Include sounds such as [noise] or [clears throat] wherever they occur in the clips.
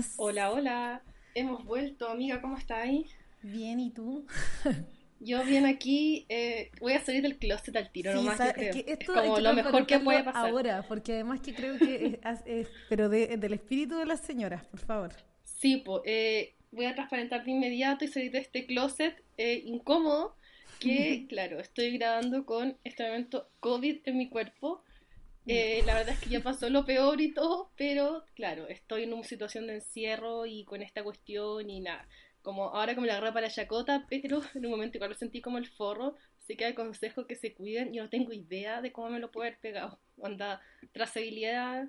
Estás? Hola, hola. Hemos vuelto, amiga, ¿cómo estáis? Bien, ¿y tú? Yo bien aquí, eh, voy a salir del closet al tiro Sí, nomás, yo creo. es que Es esto como lo mejor que puede pasar. Ahora, porque además que creo que es, as- es- pero de- del espíritu de las señoras, por favor. Sí, po, eh, voy a transparentar de inmediato y salir de este closet eh, incómodo que, [laughs] claro, estoy grabando con este momento COVID en mi cuerpo. Eh, la verdad es que ya pasó lo peor y todo, pero claro, estoy en una situación de encierro y con esta cuestión y nada. Como ahora como la agarré para la chacota, pero en un momento igual lo sentí como el forro, así que aconsejo que se cuiden. Yo no tengo idea de cómo me lo puedo haber pegado. Onda, trazabilidad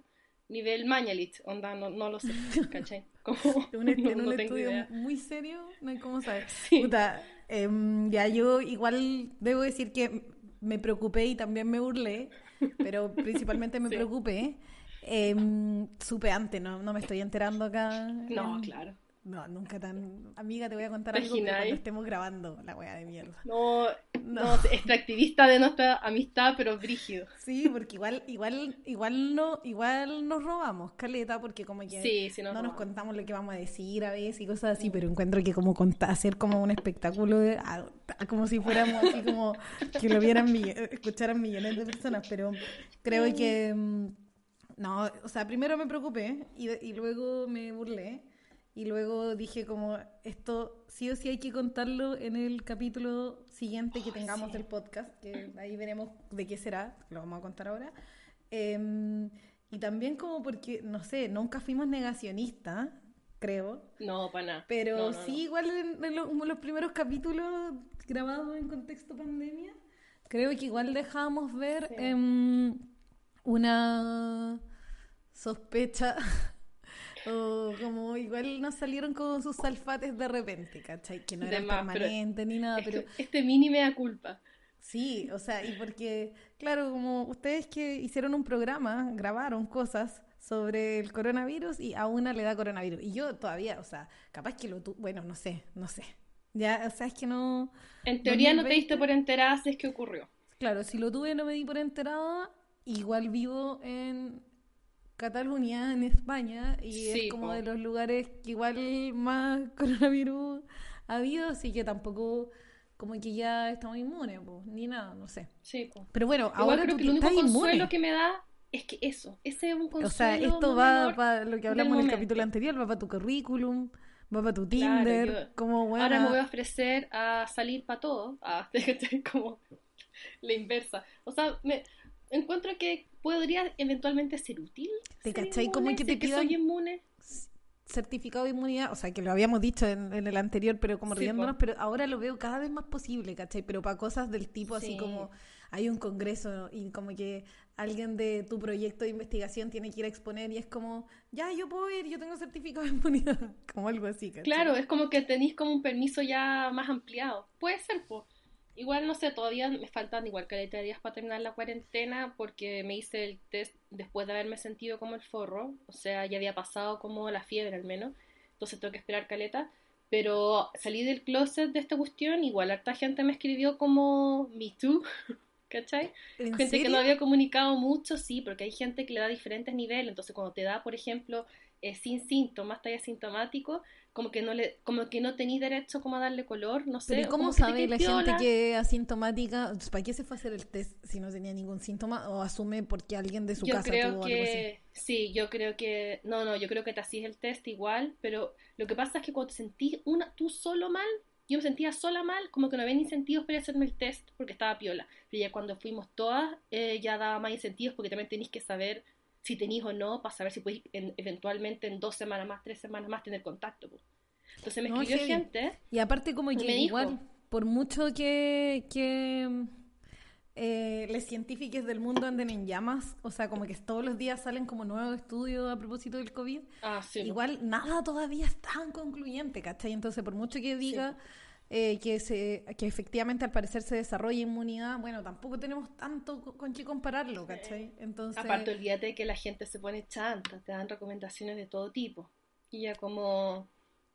nivel Mañalich, onda, no, no lo sé, [laughs] ¿cachai? Como, Un, no- en un [laughs] no estudio idea. muy serio, no hay cómo saber. Sí. Puta, em, ya yo igual debo decir que me preocupé y también me burlé, pero [laughs] principalmente me Sí. preocupé. Em, supe antes, no, no me estoy enterando acá. No, claro. No, nunca tan. Amiga, te voy a contar algo cuando estemos grabando la wea de mierda. No, No. no, extractivista de nuestra amistad, pero brígido. Sí, porque igual, igual, igual no, igual nos robamos, caleta, porque como que Sí, sí nos no nos contamos lo que vamos a decir a veces y cosas así, pero encuentro que como contar, hacer como un espectáculo de, ah, como si fuéramos así como que lo vieran mill- escucharan millones de personas, pero creo que mm, no, o sea, primero me preocupé y, y luego me burlé. Y luego dije como esto sí o sí hay que contarlo en el capítulo siguiente que tengamos del podcast, que [clears throat] ahí veremos de qué será, lo vamos a contar ahora. Em, y también como porque, no sé, nunca fuimos negacionistas, creo, No, para nada. pero No, no, sí no. igual en, en lo- los primeros capítulos grabados en contexto pandemia, creo que igual dejábamos ver Sí. em, una sospecha [laughs] o como igual nos salieron con sus salfates de repente, ¿cachai? Que no De eran más, permanentes ni nada, Este- pero Este mini me da culpa. sí, o sea, y porque, claro, como ustedes que hicieron un programa, grabaron cosas sobre el coronavirus y a una le da coronavirus. Y yo todavía, o sea, capaz que lo tu bueno, no sé, no sé. Ya, o sea, es que no... En teoría no te 2020. diste por enterada si es que ocurrió. Claro, si lo tuve no me di por enterada, igual vivo en Cataluña, en España, y Sí, es como po. de los lugares que igual más [laughs] coronavirus ha habido, así que tampoco como que ya estamos inmunes, po, ni nada, no sé. Sí, po. Pero bueno, Igual ahora creo tú que el único consuelo inmune. que me da es que eso, ese es un consuelo. O sea, esto va para lo que hablamos en el capítulo anterior, va para tu currículum, va para tu Claro, Tinder, yo- como bueno. Ahora me voy a ofrecer a salir para todo, [laughs] a como la inversa. O sea, me encuentro que podría eventualmente ser útil. ¿Te ser cachai? Como que te es soy pidan- inmune. certificado de inmunidad, o sea, que lo habíamos dicho en, en el anterior, pero como Sí, riéndonos, po. pero ahora lo veo cada vez más posible, ¿cachai? Pero para cosas del tipo así Sí. como hay un congreso y como que alguien de tu proyecto de investigación tiene que ir a exponer y es como, ya, yo puedo ir, yo tengo certificado de inmunidad, [laughs] como algo así, ¿cachai? Claro, es como que tenéis como un permiso ya más ampliado. Puede ser, pues. Igual, no sé, todavía me faltan igual caleta de días para terminar la cuarentena porque me hice el test después de haberme sentido como el forro. O sea, ya había pasado como la fiebre al menos. Entonces tengo que esperar caleta. Pero salí del closet de esta cuestión, igual harta gente me escribió como Me Too, [laughs] ¿cachai? ¿En Gente que no había comunicado mucho, sí, porque hay gente que le da diferentes niveles. Entonces, cuando te da, por ejemplo, eh, sin síntomas, está asintomático, como que no le, como que no tenéis derecho como a darle color, no sé. Pero ¿y o cómo que sabe la gente que es asintomática? ¿Para qué se fue a hacer el test si no tenía ningún síntoma? ¿O asume porque alguien de su Yo casa creo tuvo algo así? que, sí, yo creo que, no, no, yo creo que te hacís el test igual, pero lo que pasa es que cuando te sentís una, tú solo mal, yo me sentía sola mal, como que no había ni incentivos para hacerme el test porque estaba piola. Pero ya cuando fuimos todas, eh, ya daba más incentivos porque también tenéis que saber si tenís o no, para saber si podéis en- eventualmente en dos semanas más, tres semanas más tener contacto. Entonces me No, escribió heavy. gente, Y aparte como que dijo. igual, por mucho que, que eh, los científicos del mundo anden en llamas, o sea, como que todos los días salen como nuevos estudios a propósito del COVID, ah, sí, igual nada todavía es tan concluyente, ¿cachai? Entonces, por mucho que diga eh, que, se, que efectivamente al parecer se desarrolla inmunidad, bueno, tampoco tenemos tanto co- con qué compararlo, ¿cachai? Entonces, Aparte, olvídate que la gente se pone chanta, te dan recomendaciones de todo tipo. Y ya como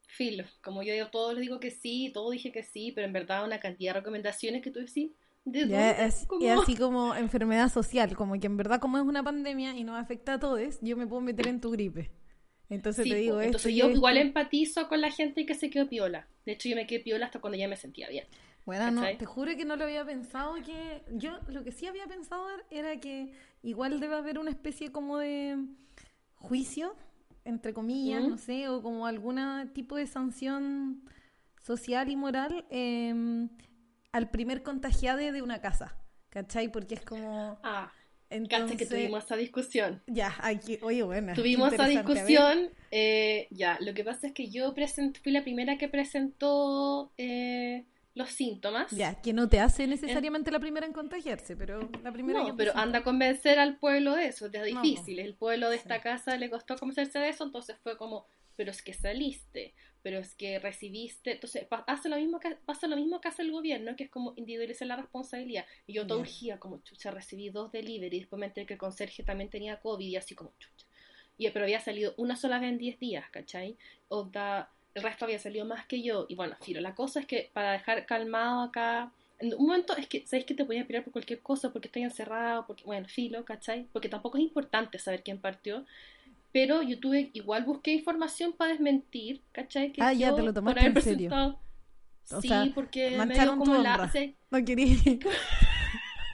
filo, como yo digo, todos les digo que sí, todo dije que sí, pero en verdad una cantidad de recomendaciones que tú decís, ¿de dónde? es, y así como enfermedad social, como que en verdad como es una pandemia y nos afecta a todos, yo me puedo meter en tu gripe. Entonces Sí, te digo esto entonces y yo esto. igual empatizo con la gente que se quedó piola. De hecho, yo me quedé piola hasta cuando ya me sentía bien. Bueno, no, te juro que no lo había pensado que yo lo que sí había pensado era que igual debe haber una especie como de juicio entre comillas, ¿Mm? no sé, o como algún tipo de sanción social y moral eh, al primer contagiado de una casa, ¿cachai? Porque es como Ah, entonces que tuvimos esa discusión. ya, hay que, oye, bueno, Tuvimos esa discusión, eh, ya, lo que pasa es que yo present- fui la primera que presentó eh, los síntomas. Ya, que no te hace necesariamente la primera en contagiarse, pero la primera No, pero anda a convencer al pueblo de eso, es No, difícil. El pueblo de Sí. esta casa le costó convencerse de eso, entonces fue como, pero es que saliste, pero es que recibiste. Entonces pa- hace lo mismo que, pasa lo mismo que hace el gobierno, que es como individualizar la responsabilidad. Y yo Ya. urgía, como chucha, recibí dos delivery, después me enteré que el conserje también tenía COVID y así como chucha. Y, pero había salido una sola vez en 10 días, ¿cachai? Onda, el resto había salido más que yo. Y bueno, Filo, la cosa es que para dejar calmado acá, en un momento es que, ¿sabéis que te podías pirar por cualquier cosa? Porque estoy encerrado, porque, bueno, Filo, ¿cachai? Porque tampoco es importante saber quién partió. Pero yo tuve, igual busqué información para desmentir, ¿cachai? Que Ah, ya, te lo por tomaste haber en serio. O sí, sea, porque me mancharon tu como la... sí, No quería, [laughs]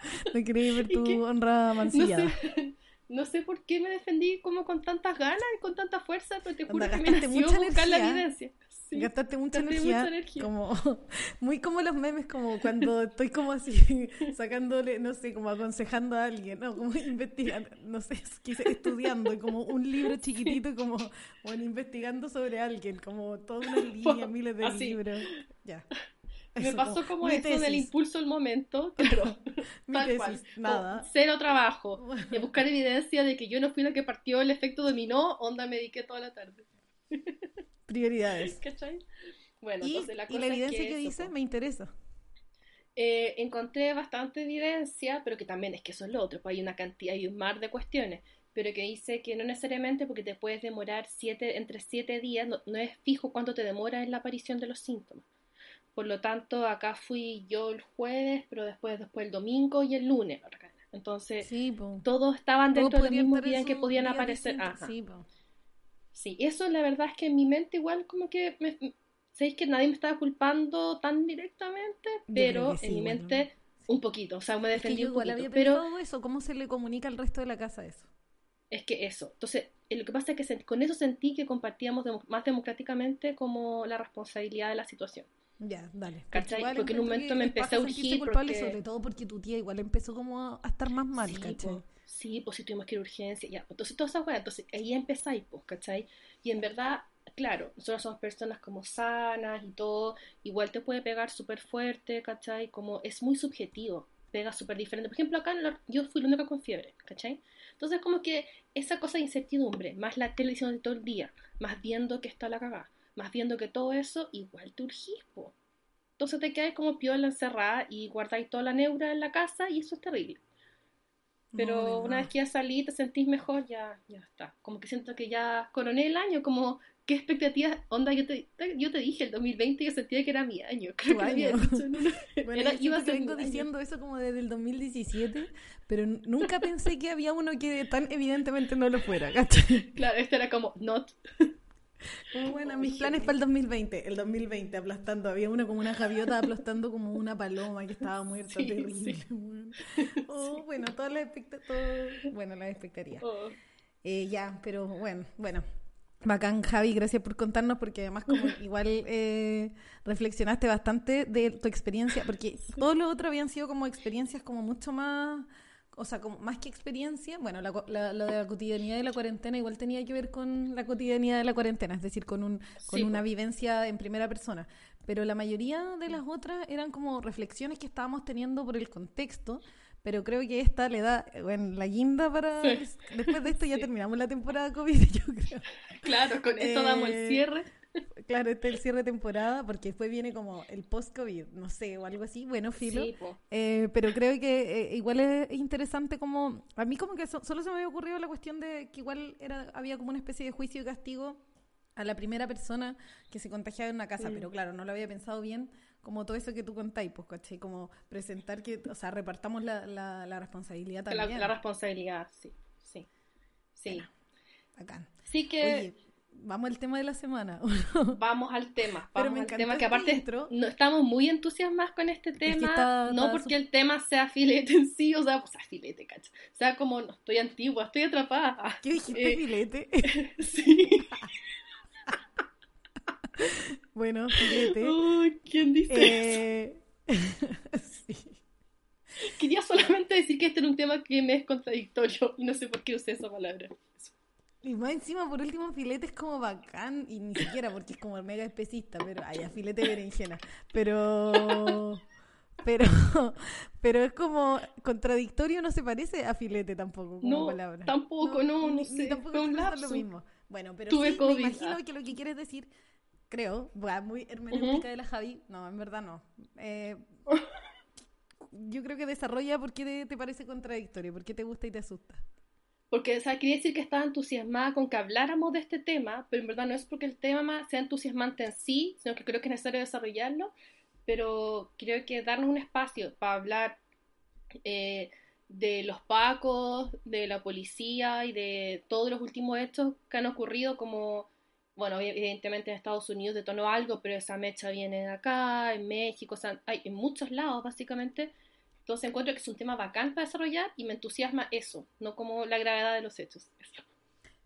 [laughs] no quería ver ¿Y tu qué? honra no mancillada. sé, [laughs] no sé por qué me defendí como con tantas ganas y con tanta fuerza, pero te juro Onda, que me nació buscar la evidencia. Sí. Gastaste mucha energía, mucha energía. como [laughs] muy como los memes, como cuando [laughs] estoy como así sacándole, no sé, como aconsejando a alguien, no, como [laughs] investigando, no sé, estudiando, como un libro chiquitito, como bueno, investigando sobre alguien, como toda una línea, miles de Así. libros, ya. Me Eso, pasó como eso tesis, impulso del momento, pero mi tal tesis, cual. nada. Como Cero trabajo. De buscar evidencia de que yo no fui la que partió el efecto dominó, onda me dediqué toda la tarde. Prioridades. [laughs] ¿Cachai? Bueno, Y, entonces la y la es evidencia que, eso, dice me interesa. Eh, encontré bastante evidencia, pero que también es que eso es lo otro, pues hay una cantidad, hay un mar de cuestiones, pero que dice que no necesariamente porque te puedes demorar siete, entre siete días, no, no es fijo cuánto te demora en la aparición de los síntomas. Por lo tanto, acá fui yo el jueves, pero después, después el domingo y el lunes. Entonces, Sí, todos estaban dentro del mismo día en que podían aparecer. Ajá. Sí. Sí, eso la verdad es que en mi mente igual como que me, sabéis que nadie me estaba culpando tan directamente, pero sí, en mi mente un poquito, o sea, me Es que defendí un poquito, había pero pensado eso, ¿cómo se le comunica al resto de la casa eso? es que eso, entonces eh, lo que pasa es que con eso sentí que compartíamos más democráticamente como la responsabilidad de la situación. Ya, dale. ¿Cachai? igual Porque en un momento me empecé a urgir culpable, porque- sobre todo porque tu tía igual empezó como a a estar más mal, sí, ¿cachai? po, sí, pues si tuvimos que ir a urgencia, ya, entonces toda esa weá, entonces ahí empezáis, pues, ¿cachai? Y en verdad, claro, nosotros somos personas como sanas y todo, igual te puede pegar súper fuerte, ¿cachai? Como es muy subjetivo, pega súper diferente. Por ejemplo, acá yo fui la única con fiebre, ¿cachai? Entonces como que esa cosa de incertidumbre, más la televisión de todo el día, más viendo que está la cagada, más viendo que todo eso, igual te urgís, po. Entonces te quedas como piola encerrada y guardáis toda la neura en la casa y eso es terrible. Pero No, una vez que ya salí, te sentís mejor, ya, ya está. Como que siento que ya coroné el año, como, ¿qué expectativas? Onda, yo te, yo te dije, el 2020 yo sentía que era mi año. [laughs] Creo Tu que lo había año. dicho en una- [laughs] Bueno, era- yo iba a ser vengo mi año. diciendo eso como desde el 2017, pero nunca pensé que había uno que tan evidentemente no lo fuera, ¿cachai? Claro, este era como, not. Bueno, mis planes para el 2020, el 2020 aplastando, había uno como una gaviota aplastando como una paloma que estaba muerta, Sí, terrible. sí. [laughs] Oh, bueno, todas las expectativas, bueno, las expectaría. Oh, Eh, ya, pero bueno, bueno. Bacán, Javi, gracias por contarnos, porque además como [laughs] igual eh, reflexionaste bastante de tu experiencia, porque todo lo otro habían sido como experiencias como mucho más o sea, como más que experiencia, bueno, la, la- lo de la cotidianidad de la cuarentena igual tenía que ver con la cotidianidad de la cuarentena, es decir, con, un, con Sí, una vivencia en primera persona. Pero la mayoría de las otras eran como reflexiones que estábamos teniendo por el contexto, pero creo que esta le da, bueno, la guinda para... Sí. Después de esto ya Sí. terminamos la temporada COVID, [laughs] yo creo. Claro, con esto damos el Eh, cierre. Claro, este es el cierre de temporada, porque después viene como el post-COVID, no sé, o algo así. Bueno, filo. Sí. Eh, pero creo que eh, igual es interesante como... A mí como que so- solo se me había ocurrido la cuestión de que igual era había como una especie de juicio y castigo a la primera persona que se contagiaba en una casa, Mm. pero claro, no lo había pensado bien, como todo eso que tú contáis, pues, ¿cachai? Como presentar que, o sea, repartamos la, la, la responsabilidad también. la responsabilidad, sí, sí. Sí. Bueno. Bacán. Así que Oye, vamos al tema de la semana. [laughs] vamos al tema. Pero Vamos me al encantó tema que aparte intro. no, estamos muy entusiasmadas con este que tema. está- no está porque el tema sea filete en sí, o sea, pues sea filete, cacha. O sea, como no estoy antigua, estoy atrapada. ¿Qué dijiste, Eh, filete? [laughs] Sí. [laughs] bueno, filete. Uy, ¿Quién dice eso? Eh, sí. Quería solamente decir que este era un tema que me es contradictorio y no sé por qué usé esa palabra. Y más encima, por último, filete es como bacán, y ni siquiera porque es como mega especista, pero, ay, ya, filete de berenjena. Pero, pero, pero es como contradictorio, no se parece a filete tampoco como No, palabra. tampoco, no, no ni- sé, tampoco un usa lo mismo. Bueno, pero Tuve sí, COVID, me imagino que lo que quieres decir, creo, muy hermenéutica de la Javi, no, en verdad no. Eh, [laughs] yo creo que desarrolla por qué te, te parece contradictorio, por qué te gusta y te asusta. Porque, o sea, quería decir que estaba entusiasmada con que habláramos de este tema, pero en verdad no es porque el tema sea entusiasmante en sí, sino que creo que es necesario desarrollarlo, pero creo que darnos un espacio para hablar eh, de los pacos, de la policía y de todos los últimos hechos que han ocurrido, como, bueno, evidentemente en Estados Unidos detonó algo, pero esa mecha viene de acá, en México, o sea, hay en muchos lados básicamente. Entonces encuentro que es un tema bacán para desarrollar y me entusiasma eso, no como la gravedad de los hechos. Eso.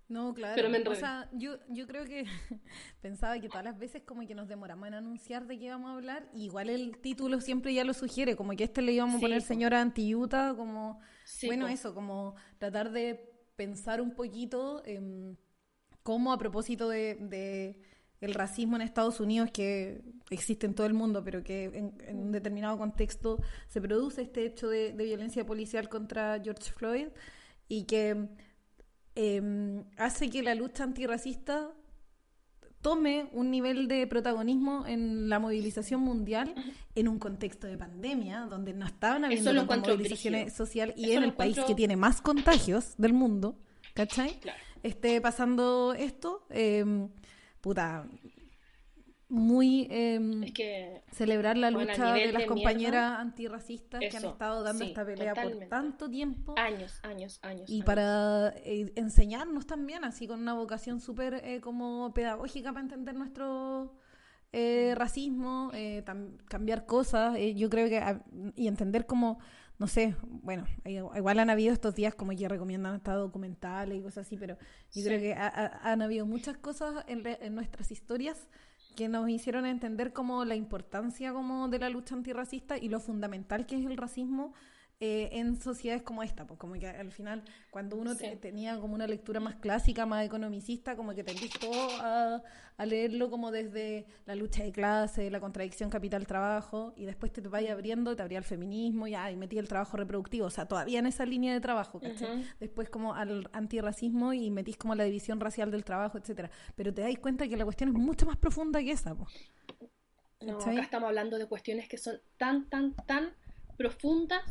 No, claro. Pero me o sea, yo, yo creo que [laughs] pensaba que todas las veces como que nos demoramos en anunciar de qué íbamos a hablar, y igual el título siempre ya lo sugiere, como que este le íbamos a poner po. señora Antiuta, como, Sí, bueno, eso, como tratar de pensar un poquito em, cómo a propósito de, de el racismo en Estados Unidos que existe en todo el mundo, pero que en, en un determinado contexto se produce este hecho de, de violencia policial contra George Floyd y que eh, hace que la lucha antirracista tome un nivel de protagonismo en la movilización mundial en un contexto de pandemia, donde no estaban habiendo tantas movilizaciones brígido. sociales y Eso en el país encuentro- que tiene más contagios del mundo, ¿cachai? Claro. Esté pasando esto, eh, puta, muy... eh, Es que celebrar la Bueno, lucha de las de compañeras mierda, antirracistas que han estado dando sí, esta pelea totalmente. por tanto tiempo años, años, años. y años. para eh, enseñarnos también, así con una vocación súper eh, como pedagógica para entender nuestro eh, racismo, eh, cambiar cosas, yo creo que, ah, y entender como, no sé, bueno, igual han habido estos días como que recomiendan hasta documentales y cosas así, pero yo Sí. creo que ha- ha- han habido muchas cosas en, re- en nuestras historias que nos hicieron entender como la importancia como de la lucha antirracista y lo fundamental que es el racismo eh, en sociedades como esta, pues como que al final cuando uno te- tenía como una lectura más clásica, más economicista, como que tendís todo a, a leerlo como desde la lucha de clase, la contradicción capital-trabajo, y después te vaya abriendo, te abría el feminismo, ya, y metí el trabajo reproductivo, o sea, todavía en esa línea de trabajo, ¿cachai? Después como al antirracismo y metís como la división racial del trabajo, etcétera. Pero te dais cuenta que la cuestión es mucho más profunda que esa, pues. No, acá estamos hablando de cuestiones que son tan, tan, tan profundas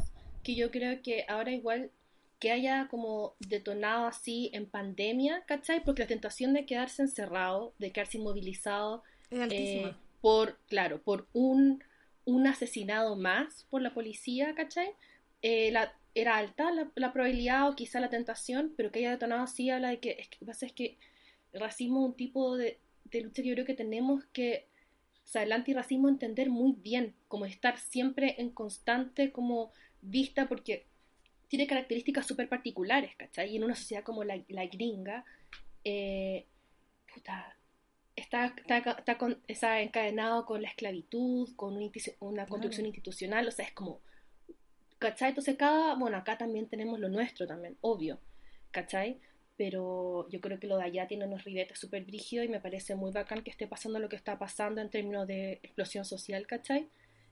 que yo creo que ahora igual que haya como detonado así en pandemia, ¿cachai? Porque la tentación de quedarse encerrado, de quedarse inmovilizado, eh, por, claro, por un, un asesinado más por la policía, ¿cachai? Eh, la, era alta la, la probabilidad o quizá la tentación, pero que haya detonado así habla de que, es que pasa es que el racismo es un tipo de, de lucha que yo creo que tenemos que, o sea, el antirracismo entender muy bien, como estar siempre en constante como vista, porque tiene características súper particulares, ¿cachai? Y en una sociedad como la, la gringa, eh, puta, está, está, está, con- está encadenado con la esclavitud, con una construcción institucional, o sea, es como ¿cachai? Entonces cada, bueno, acá también tenemos lo nuestro también, obvio, ¿cachai? Pero yo creo que lo de allá tiene unos ribetes súper brígidos y me parece muy bacán que esté pasando lo que está pasando en términos de explosión social, ¿cachai?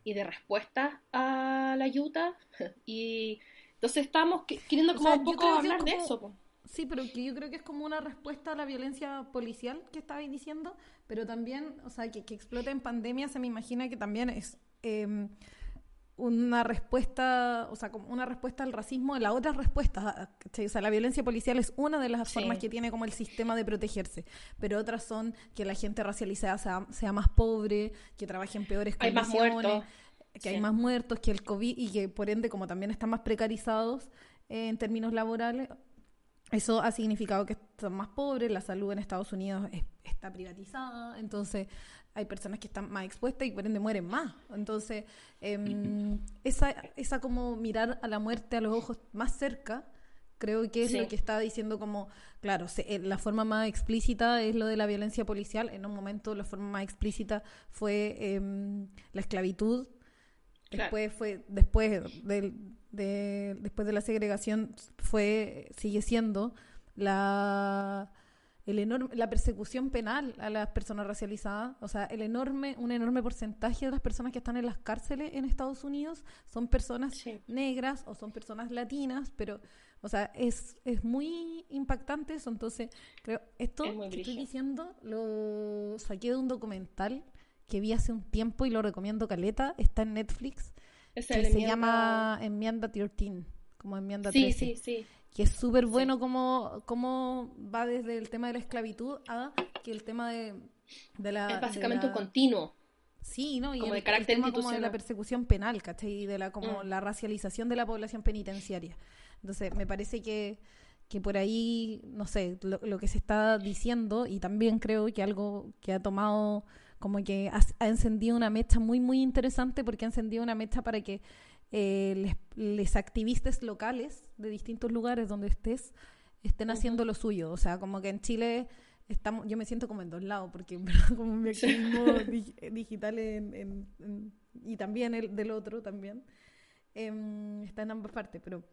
Y de respuesta a la ayuda. [laughs] Y entonces estamos que- queriendo O como sea, un poco hablar de como- eso. po. Sí, pero que yo creo que es como una respuesta a la violencia policial que estabais diciendo, pero también, o sea, que, que explote en pandemia se me imagina que también es eh, una respuesta, o sea, como una respuesta al racismo, la otra respuesta, o sea, la violencia policial es una de las Sí. formas que tiene como el sistema de protegerse, pero otras son que la gente racializada sea, sea más pobre, que trabaje en peores Hay condiciones, que hay más muertos, que el COVID y que por ende como también están más precarizados eh, en términos laborales, eso ha significado que son más pobres, la salud en Estados Unidos es- está privatizada, entonces hay personas que están más expuestas y por ende mueren más. Entonces, em, [clears throat] esa, esa como mirar a la muerte a los ojos más cerca, creo que es Sí. lo que está diciendo como, claro, se- eh, la forma más explícita es lo de la violencia policial, en un momento la forma más explícita fue em, la esclavitud, Claro. Después fue, después del, de, después de la segregación fue, sigue siendo la el enorme, la persecución penal a las personas racializadas, o sea, el enorme, un enorme porcentaje de las personas que están en las cárceles en Estados Unidos son personas Sí. negras o son personas latinas, pero, o sea, es, es muy impactante eso, entonces, creo, esto Es que estoy diciendo lo saqué de un documental que vi hace un tiempo y lo recomiendo caleta, está en Netflix, Esa que se enmienda- llama Enmienda 13, como Enmienda Sí, 13, sí, sí. que es súper bueno como, como va desde el tema de la esclavitud a que el tema de, de la... Es básicamente la- un continuo. Sí, ¿no? Y como el, de el carácter tema como de la persecución penal, ¿cachai? Y de la, como Mm. la racialización de la población penitenciaria. Entonces, me parece que, que por ahí, no sé, lo, lo que se está diciendo, y también creo que algo que ha tomado, como que ha, ha encendido una mecha muy, muy interesante, porque ha encendido una mecha para que eh, les, les activistas locales de distintos lugares donde estés estén haciendo lo suyo. O sea, como que en Chile estamos, yo me siento como en dos lados, porque [laughs] en verdad como mi activismo [laughs] dig- digital en, en- en- y también el del otro también. Em, está en ambas partes, pero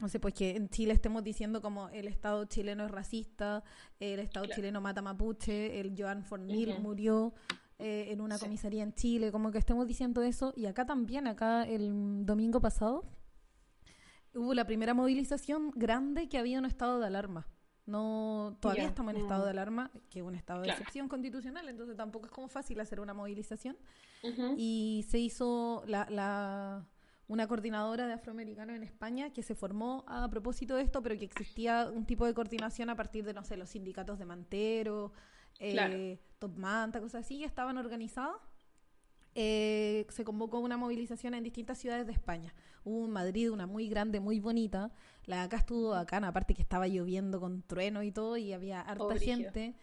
no sé, pues que en Chile estemos diciendo como el Estado chileno es racista, el Estado Claro. chileno mata mapuche, el Joan Fornil murió eh, en una Sí. comisaría en Chile, como que estemos diciendo eso, y acá también, acá el domingo pasado, hubo la primera movilización grande que había un estado de alarma. No, todavía estamos en estado Mm. de alarma, que es un estado de excepción constitucional, entonces tampoco es como fácil hacer una movilización. Y se hizo la, la- una coordinadora de afroamericanos en España que se formó a propósito de esto, pero que existía un tipo de coordinación a partir de, no sé, los sindicatos de Mantero, eh, Claro. Top Manta, cosas así, que estaban organizadas. Eh, se convocó una movilización en distintas ciudades de España. Hubo en Madrid una muy grande, muy bonita. La de acá estuvo bacana, aparte que estaba lloviendo con trueno y todo, y había harta gente.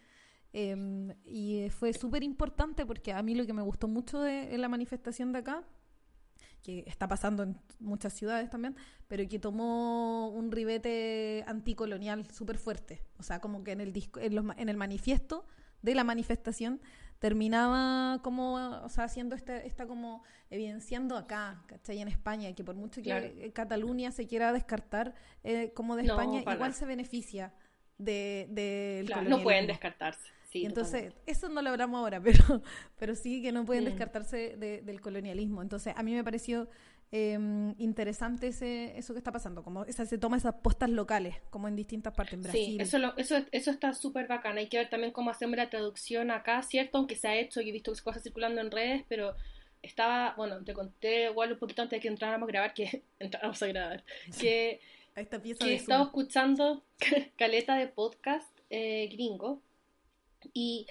Eh, y fue súper importante porque a mí lo que me gustó mucho de, en la manifestación de acá, que está pasando en muchas ciudades también, pero que tomó un ribete anticolonial súper fuerte. O sea, como que en el, disco, en, los en el manifiesto de la manifestación terminaba como, o sea, haciendo esta, esta como evidenciando acá, ¿cachai? En España, que por mucho que Claro. Cataluña se quiera descartar eh, como de No, España, igual se beneficia de, del Claro, no pueden descartarse. Sí, Y entonces, totalmente. eso no lo hablamos ahora, [laughs] pero, pero sí que no pueden descartarse de- del colonialismo. Entonces, a mí me pareció eh, interesante ese, eso que está pasando, como esa, se toma esas postas locales, como en distintas partes, en Brasil. Sí, eso, lo- eso, eso está súper bacán. Hay que ver también cómo hacemos la traducción acá, ¿cierto? Aunque se ha hecho, y he visto cosas circulando en redes, pero estaba, bueno, te conté igual un poquito antes de que entráramos a grabar, que [laughs] entráramos a grabar, que, [laughs] a esta pieza que he estado escuchando caleta de podcast eh, gringo y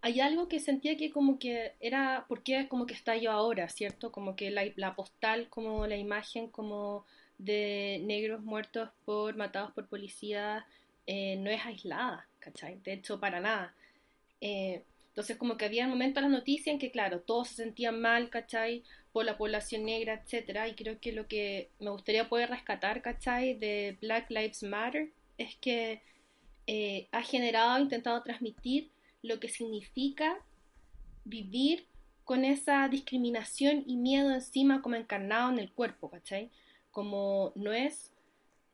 hay algo que sentía que como que era, porque como que está yo ahora, ¿cierto? Como que la, postal, como la imagen como de negros muertos por, matados por policías, eh, no es aislada, ¿cachai? De hecho, para nada. Eh, entonces como que había momentos en las noticias en que, claro, todos se sentían mal, ¿cachai? Por la población negra, etcétera, y creo que lo que me gustaría poder rescatar, ¿cachai? De Black Lives Matter es que eh, ha generado, ha intentado transmitir lo que significa vivir con esa discriminación y miedo encima como encarnado en el cuerpo, ¿cachai? como no es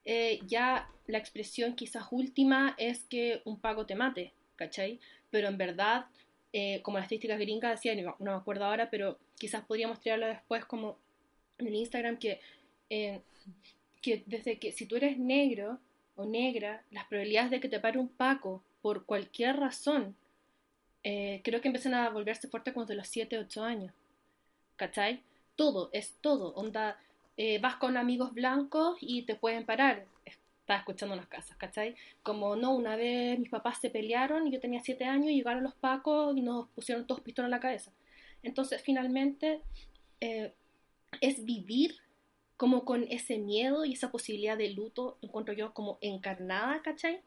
eh, ya la expresión quizás última es que un pago te mate, ¿cachai? Pero en verdad, eh, como las estadísticas gringas decían, no, me acuerdo ahora, pero quizás podríamos tirarlo después como en el Instagram, que, eh, que desde que si tú eres negro o negra, las probabilidades de que te pare un paco por cualquier razón, eh, creo que empiezan a volverse fuertes cuando de los 7, 8 años. ¿Cachai? Todo, es todo. Onda, eh, vas con amigos blancos y te pueden parar. Estaba escuchando unas casas, ¿cachai? Como no, una vez mis papás se pelearon y yo tenía 7 años y llegaron los pacos y nos pusieron todos pistolas en la cabeza. Entonces, finalmente, eh, es vivir como con ese miedo y esa posibilidad de luto, encuentro yo como encarnada, ¿cachai?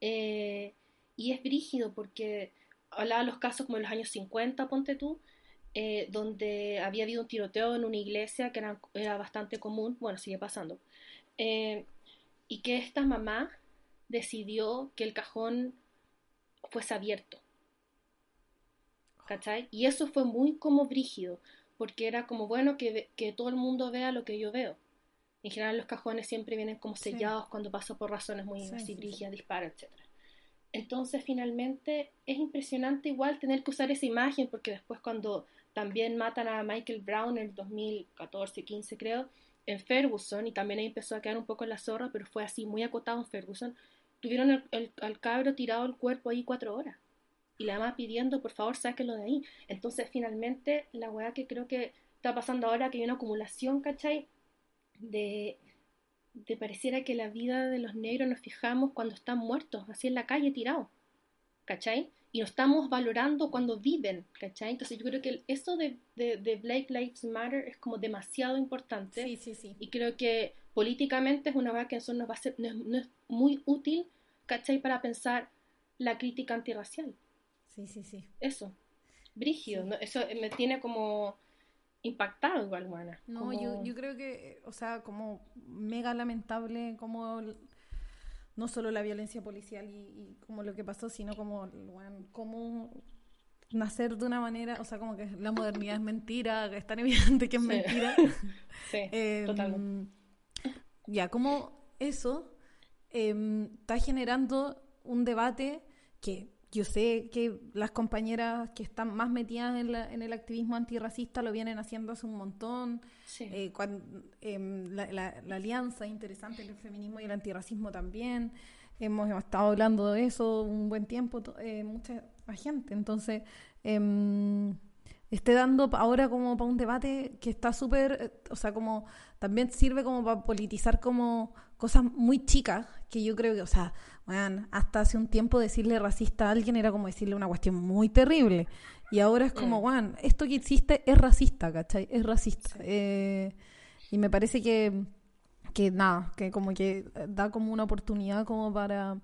Eh, y es brígido porque hablaba de los casos como en los años 50, ponte tú, eh, donde había habido un tiroteo en una iglesia que era, era bastante común, bueno, sigue pasando, eh, y que esta mamá decidió que el cajón fuese abierto. ¿Cachai? Y eso fue muy como brígido, porque era como bueno que, que todo el mundo vea lo que yo veo. En general los cajones siempre vienen como Sí. sellados cuando pasa por razones muy sí, sí. brígidas, disparos, etc. Entonces finalmente es impresionante igual tener que usar esa imagen, porque después cuando también matan a Michael Brown en el 2014, 15 creo, en Ferguson, y también ahí empezó a quedar un poco en la zorra, pero fue así muy acotado en Ferguson, tuvieron al cabro tirado el cuerpo ahí cuatro horas. Y la mamá pidiendo, por favor, sáquenlo de ahí. Entonces, finalmente, la weá que creo que está pasando ahora, que hay una acumulación, ¿cachai? De, de pareciera que la vida de los negros nos fijamos cuando están muertos, así en la calle tirados, ¿cachai? Y nos estamos valorando cuando viven, ¿cachai? Entonces yo creo que eso de, de, de Black Lives Matter es como demasiado importante Sí, sí, sí. y creo que políticamente es una cosa que eso nos va a ser, no es, no es muy útil, ¿cachai? Para pensar la crítica antirracial. Sí, sí, sí. Eso, brígido, Sí. ¿no? Eso me tiene como impactado igual, buena. No, yo, yo creo que, o sea, como mega lamentable como no solo la violencia policial y, y como lo que pasó, sino como, cómo nacer de una manera, o sea, como que la modernidad es mentira, que es tan evidente que es Sí. mentira. [laughs] Sí, [laughs] Em, totalmente. Ya, como eso em, está generando un debate que yo sé que las compañeras que están más metidas en, la- en el activismo antirracista lo vienen haciendo hace un montón. Sí. Eh, cuan- em, la, la- la alianza interesante entre el feminismo y el antirracismo también. Hemos, hemos estado hablando de eso un buen tiempo, eh, mucha gente. Entonces, em, esté dando ahora como para un debate que está súper, eh, o sea, como también sirve como para politizar como cosas muy chicas, que yo creo que, o sea, weón, hasta hace un tiempo decirle racista a alguien era como decirle una cuestión muy terrible. Y ahora es como, Mm. weón, esto que hiciste es racista, ¿cachai? Es racista. Sí. Eh, y me parece que, que nada, que como que da como una oportunidad como para,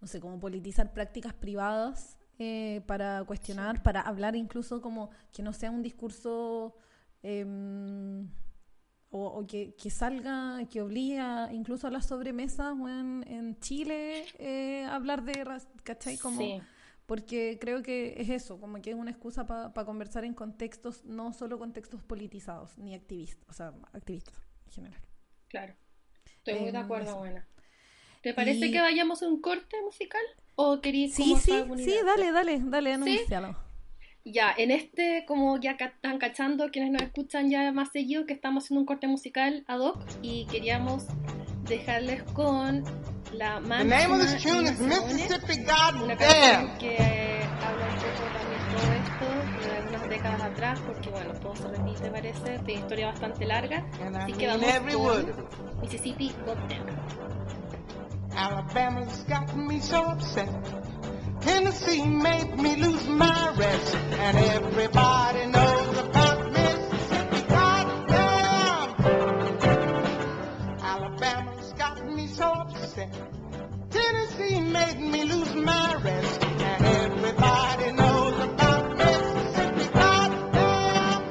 no sé, como politizar prácticas privadas eh, para cuestionar, para hablar incluso como que no sea un discurso em, o, o que, que salga, que obliga incluso a las sobremesas weón, en Chile eh, a hablar de, ¿cachai? Como, Sí. porque creo que es eso, como que es una excusa para conversar en contextos, no solo contextos politizados, ni activistas, o sea, activistas en general. Claro. Estoy muy de Em, acuerdo, buena. ¿Te parece Y- que vayamos a un corte musical? ¿O querías Sí, sí, sí, dale, dale, dale, ¿Sí? Ya, en este, como ya están cachando quienes nos escuchan ya más seguido, que estamos haciendo un corte musical ad hoc y queríamos dejarles con la The name of this tune is Mississippi una Goddamn. canción que habla un poco también de todo esto, de algunas décadas atrás, porque bueno, todo se repite parece, tiene historia bastante larga, así que vamos con. Mississippi Goddamn. Alabama's got me so upset. Tennessee made me lose my rest. And everybody knows about Mississippi. Goddamn! Alabama's got me so upset. Tennessee made me lose my rest. And everybody knows about Mississippi. Goddamn!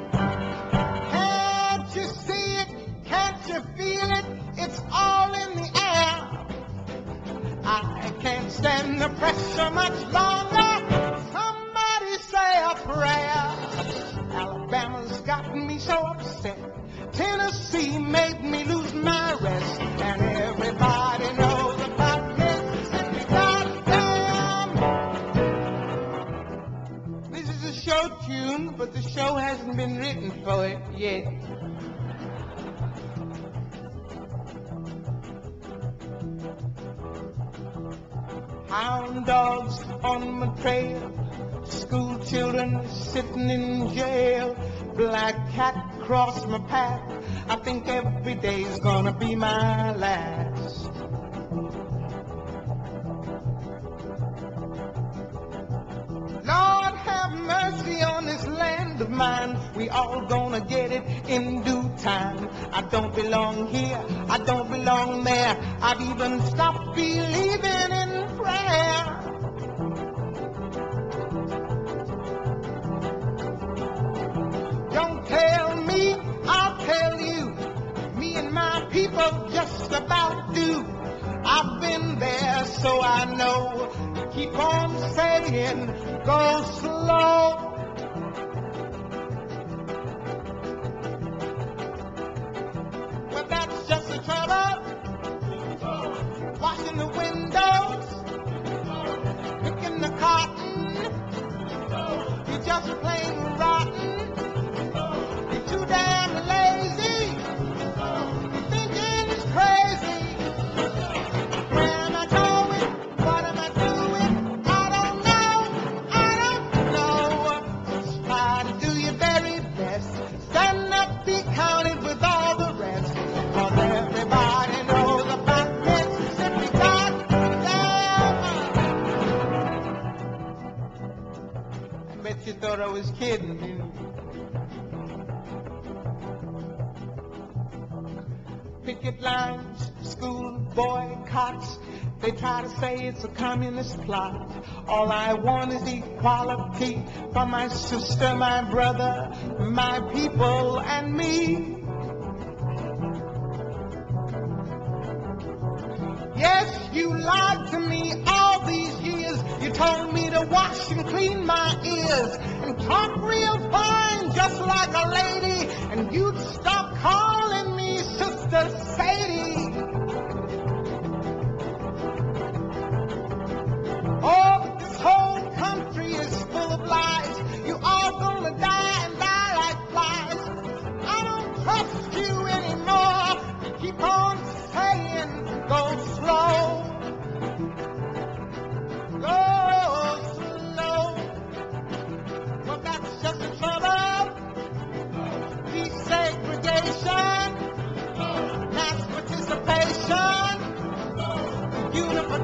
Can't you see it? Can't you feel it? It's all in the air. I can't stand the pressure much it yet. Hound dogs on my trail, school children sitting in jail, black cat cross my path. I think every day's gonna be my last. Lord have mercy on this land of mine. We all gonna get it in due time. I don't belong here, I don't belong there. I've even stopped believing in prayer. Don't tell me, I'll tell you. Me and my people just about do. I've been there, so I know. Keep on saying, go slow. But that's just the trouble. Washing the windows, picking the cotton. You're just plain thought I was kidding you. picket lines, school boycotts. They try to say it's a communist plot. All I want is equality for my sister, my brother, my people, and me. Yes, you lied to me all these years. You told wash and clean my ears and talk real fine, just like a lady. And you'd stop calling me Sister Sadie.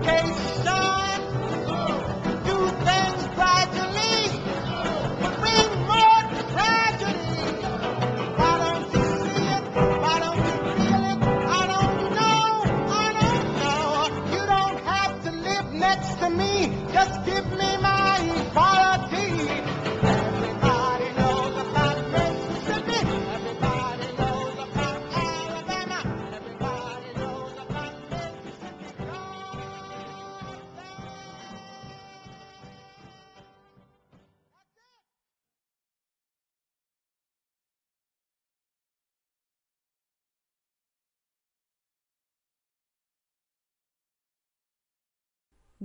case.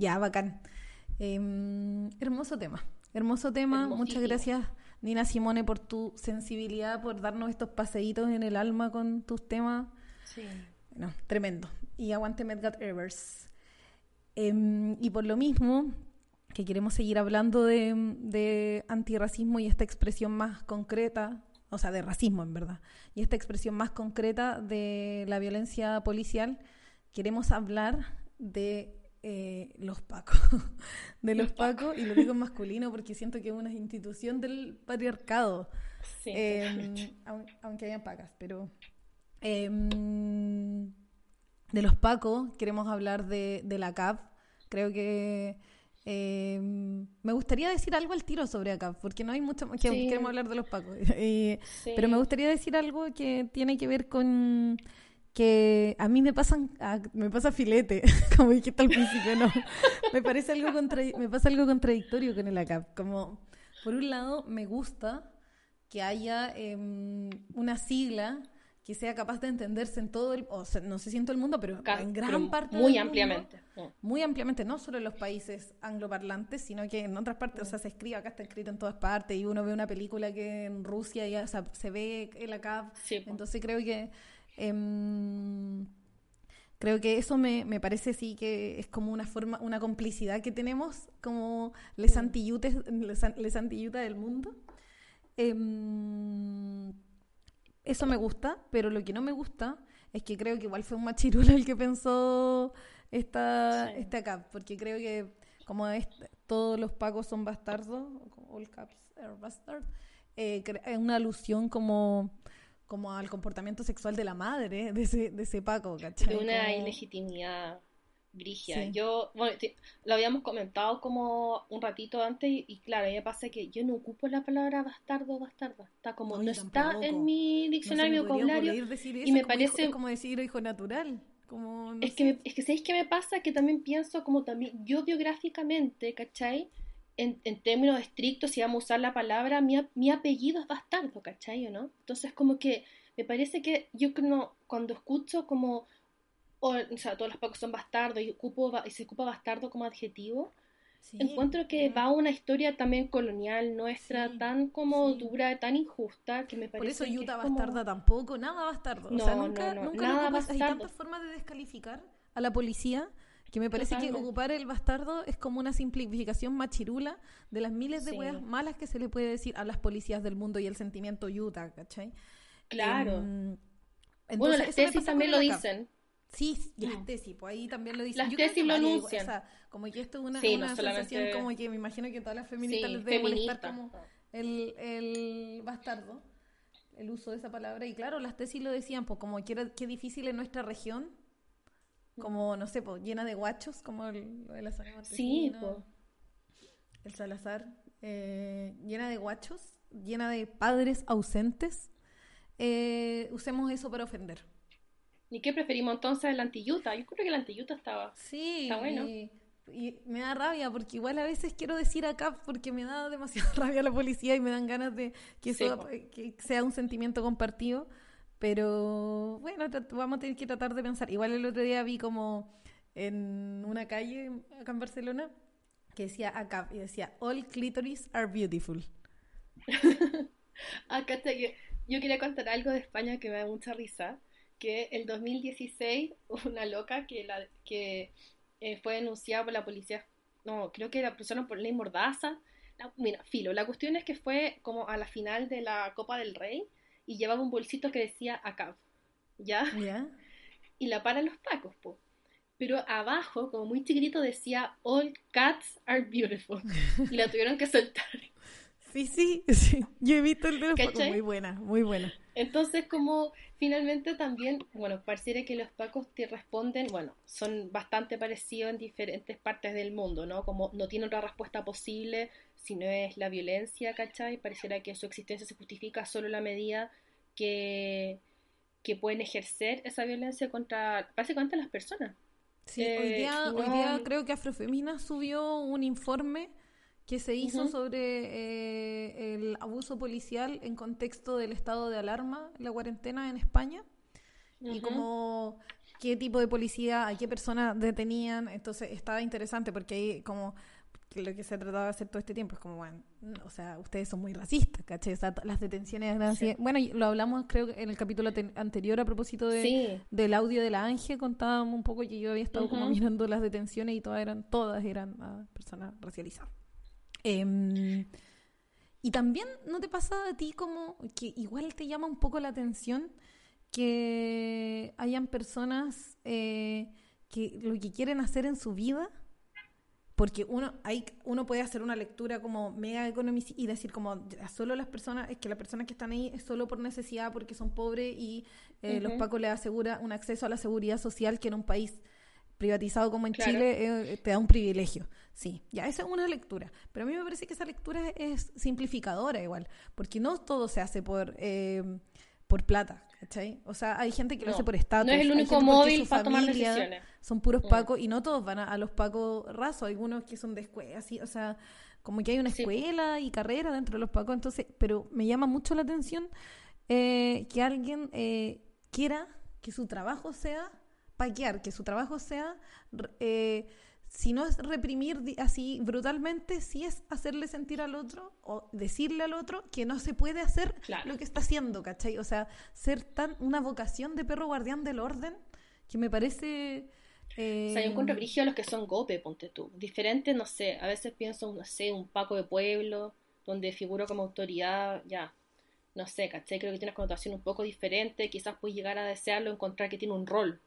Ya, bacán. Em, hermoso tema. Hermoso tema. Muchas gracias, Nina Simone, por tu sensibilidad, por darnos estos paseitos en el alma con tus temas. Sí. No, tremendo. Y aguante Medgar Evers. Em, y por lo mismo, que queremos seguir hablando de, de antirracismo y esta expresión más concreta, o sea, de racismo en verdad, y esta expresión más concreta de la violencia policial, queremos hablar de eh, los pacos. [laughs] de los pacos, y lo digo en masculino porque siento que es una institución del patriarcado. Sí. Em, aun- aunque hayan pacas, pero em, de los pacos queremos hablar de, de la CAP. Creo que em, me gustaría decir algo al tiro sobre ACAP, porque no hay mucho más que Sí. queremos hablar de los pacos. [laughs] Y- Sí. Pero me gustaría decir algo que tiene que ver con que a mí me pasan ah, me pasa filete, [laughs] como dijiste al principio, no. Me parece algo contra- me pasa algo contradictorio con el ACAP, como por un lado me gusta que haya em, una sigla que sea capaz de entenderse en todo el, o sea, no sé si en todo el mundo, pero en gran parte muy del mundo, ampliamente. Mm. muy ampliamente, no solo en los países angloparlantes, sino que en otras partes, o sea, se escribe, acá está escrito en todas partes, y uno ve una película que en Rusia ya o sea, se ve el ACAB, Sí, entonces creo que em, creo que eso me, me parece sí que es como una forma, una complicidad que tenemos como les antiyutes, les, les antiyutas del mundo. Em, eso me gusta, pero lo que no me gusta es que creo que igual fue un machirulo el que pensó esta, Sí. este acá, porque creo que como es- todos los pacos son bastardos, all caps are bastard, eh, una alusión como, como al comportamiento sexual de la madre de ese, de ese paco, ¿cachai? de una Como- ilegitimidad brigia. Sí. Yo, bueno, te- lo habíamos comentado como un ratito antes y, y claro, a mí me pasa que yo no ocupo la palabra bastardo bastarda. Está como, No, está en mi diccionario, vocabulario. y me como hijo- parece- como decir hijo natural. Como, no Es sé. que, me- es que ¿sabéis qué me pasa? Que también pienso como también, yo biográficamente, ¿cachai? En, en términos estrictos, si vamos a usar la palabra, mi, mi apellido es bastardo, ¿cachai? ¿o no? Entonces como que me parece que yo creo, cuando escucho como, o, o sea, todos los pacos son bastardos y, ocupo, y se ocupa bastardo como adjetivo, Sí, encuentro que va a una historia también colonial nuestra, Sí, tan como sí. dura, tan injusta, que me Por parece eso que Yuta es como- bastarda tampoco, nada bastardo. o sea, No, nunca, no, no, nunca lo nada ocupes. Hay bastardo. tantas formas de descalificar a la policía que me parece que Totalmente. ocupar el bastardo es como una simplificación machirula de las miles de Sí. weas malas que se le puede decir a las policías del mundo y el sentimiento Utah, ¿cachai? Claro. Em, bueno, entonces las tesis también lo ACAP. dicen. Sí, y las Mm. tesis, pues ahí también lo dicen. Las Yo tesis que lo anuncian. Como que esto es una, Sí, una no sensación solamente- como que me imagino que todas las feministas Sí, les debe molestar feminista. como el, el bastardo, el uso de esa palabra. Y claro, las tesis lo decían, pues como que era, qué difícil en nuestra región, como, no sé, pues llena de guachos, como el, lo de la Sara Sí, po. el Salazar, eh, llena de guachos, llena de padres ausentes. Eh, usemos eso para ofender. ¿Y qué preferimos entonces el antiyuta? Yo creo que el antiyuta estaba. Sí, Está bueno. y, y me da rabia porque igual a veces quiero decir acá porque me da demasiada [laughs] rabia la policía y me dan ganas de que eso po. que sea un sentimiento compartido. Pero bueno, vamos a tener que tratar de pensar. Igual el otro día vi como en una calle acá en Barcelona que decía acá y decía All clitoris are beautiful. Ah, cacha, que yo quería contar algo de España que me da mucha risa. Que el 2016, una loca que, la, que eh, fue denunciada por la policía, no, creo que la persona por ley Mordaza. Mira, filo, la cuestión es que fue como a la final de la Copa del Rey y llevaba un bolsito que decía ACAB, ¿ya? ¿Ya? y la paran los pacos, po. Pero abajo, como muy chiquitito, decía All cats are beautiful. Y la tuvieron que soltar. [laughs] Sí, sí, sí. Yo he visto el de los Pacos. Muy buena, muy buena. Entonces, como finalmente también, bueno, pareciera que los pacos te responden, bueno, son bastante parecidos en diferentes partes del mundo, ¿no? Como no tiene otra respuesta posible si no es la violencia, ¿cachai? Pareciera que su existencia se justifica solo en la medida que, que pueden ejercer esa violencia contra básicamente las personas. Sí, Eh, hoy día, y hoy día creo que Afrofemina subió un informe que se hizo Ujú. sobre eh, el abuso policial en contexto del estado de alarma, la cuarentena en España, y Ujú. como qué tipo de policía, a qué personas detenían. Entonces estaba interesante porque ahí como lo que se trataba de hacer todo este tiempo es como, bueno, o sea, ustedes son muy racistas, ¿cachai? O sea, las detenciones. Sí. Bueno, lo hablamos creo que en el capítulo te- anterior a propósito de, Sí. del audio de la Ángel contábamos un poco que yo había estado como mirando las detenciones y todas eran todas eran a personas racializadas Em, y también no te pasa a ti como que igual te llama un poco la atención que hayan personas eh, que lo que quieren hacer en su vida porque uno hay uno puede hacer una lectura como mega economicista y decir como solo las personas es que las personas que están ahí es solo por necesidad porque son pobres y eh, los pacos les asegura un acceso a la seguridad social que en un país privatizado como en Claro. Chile eh, te da un privilegio sí ya esa es una lectura. Pero a mí me parece que esa lectura es simplificadora igual porque no todo se hace por eh, por plata ¿cachai? o sea hay gente que lo hace por estatus no es el único móvil para tomar decisiones. son puros Mm. pacos y no todos van a, a los pacos rasos, algunos que son de escuela, así, o sea, como que hay una Sí. escuela y carrera dentro de los pacos, entonces, pero me llama mucho la atención eh, que alguien eh, quiera que su trabajo sea paquear, que su trabajo sea, eh, si no es reprimir así brutalmente, si es hacerle sentir al otro o decirle al otro que no se puede hacer Claro. lo que está haciendo, ¿cachai? O sea, ser tan una vocación de perro guardián del orden que me parece... eh, O sea, yo encuentro brígido a los que son gope, ponte tú. Diferente, no sé, a veces pienso, no sé, un Paco de pueblo, donde figuro como autoridad, ya, no sé, ¿cachai? Creo que tiene una connotación un poco diferente, quizás puedes llegar a desearlo, encontrar que tiene un rol.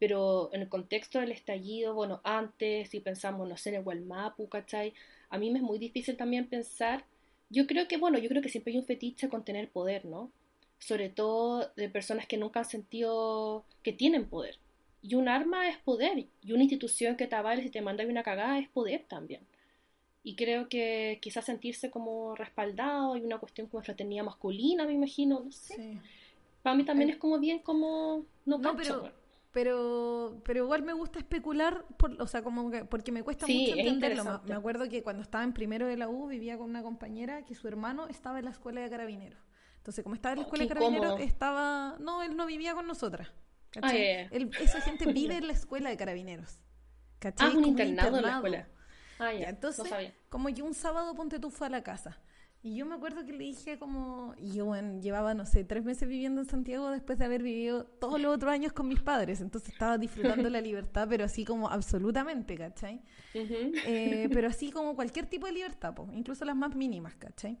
Pero en el contexto del estallido, bueno, antes, si pensamos, no sé, en el Gualmapu, ¿cachai? A mí me es muy difícil también pensar, yo creo que, bueno, yo creo que siempre hay un fetiche con tener poder, ¿no? Sobre todo de personas que nunca han sentido que tienen poder. Y un arma es poder, y una institución que te avale si te manda una cagada es poder también. Y creo que quizás sentirse como respaldado y una cuestión como fraternidad masculina, me imagino, no sé. sí. Para mí también Eh, es como bien como... No, No, pero. Pero, pero igual me gusta especular, por, o sea, como que- porque me cuesta Sí, mucho entenderlo. Me, acuerdo que cuando estaba en primero de la U vivía con una compañera que su hermano estaba en la escuela de carabineros. Entonces, como estaba en la Oh, escuela de qué carabineros, estaba... No, él no vivía con nosotras. Ah. Él- esa gente [laughs] vive en la escuela de carabineros. ¿cachai? Ah, un internado en la escuela. Ah, Ya, entonces, no sabía. como que un sábado ponte tú fue a la casa. Y yo me acuerdo que le dije como, y yo bueno, llevaba, no sé, tres meses viviendo en Santiago después de haber vivido todos los otros años con mis padres. Entonces estaba disfrutando la [laughs] libertad, pero así como absolutamente, ¿cachai? Ujú. Eh, [laughs] pero así como cualquier tipo de libertad, po, incluso las más mínimas, ¿cachai?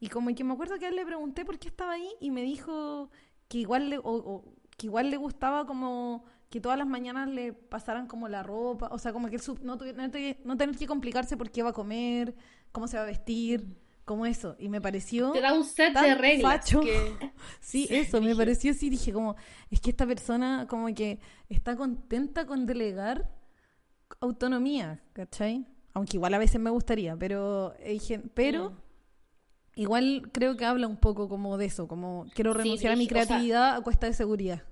Y como que me acuerdo que a él le pregunté por qué estaba ahí y me dijo que igual le, o- o que igual le gustaba como que todas las mañanas le pasaran como la ropa, o sea, como que él su- no, no, no tener que complicarse por qué va a comer, cómo se va a vestir, como eso. Y me pareció... Te da un set tan de reglas facho. que... [laughs] Sí, Sí, eso, me pareció así, dije como, es que esta persona como que está contenta con delegar autonomía, ¿cachai? Aunque igual a veces me gustaría, pero, eh, dije, pero Mm. igual creo que habla un poco como de eso, como quiero Sí, renunciar a mi brígido, o sea- creatividad a cuesta de seguridad.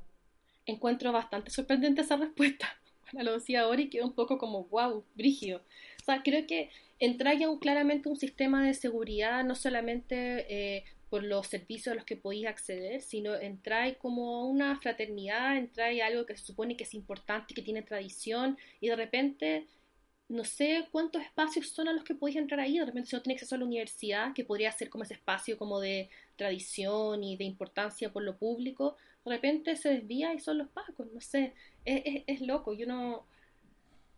encuentro bastante sorprendente esa [laughs] respuesta. Bueno, lo decía ahora y quedó un poco como, wow, brígido. O sea, creo que entra ya un, claramente un sistema de seguridad, no solamente eh, por los servicios a los que podéis acceder, sino entra como una fraternidad, entra algo que se supone que es importante, que tiene tradición, y de repente no sé cuántos espacios son a los que podéis entrar ahí, de repente si no tiene acceso a la universidad, que podría ser como ese espacio como de tradición y de importancia por lo público, de repente se desvía y son los pacos, no sé, es, es, es loco, yo no,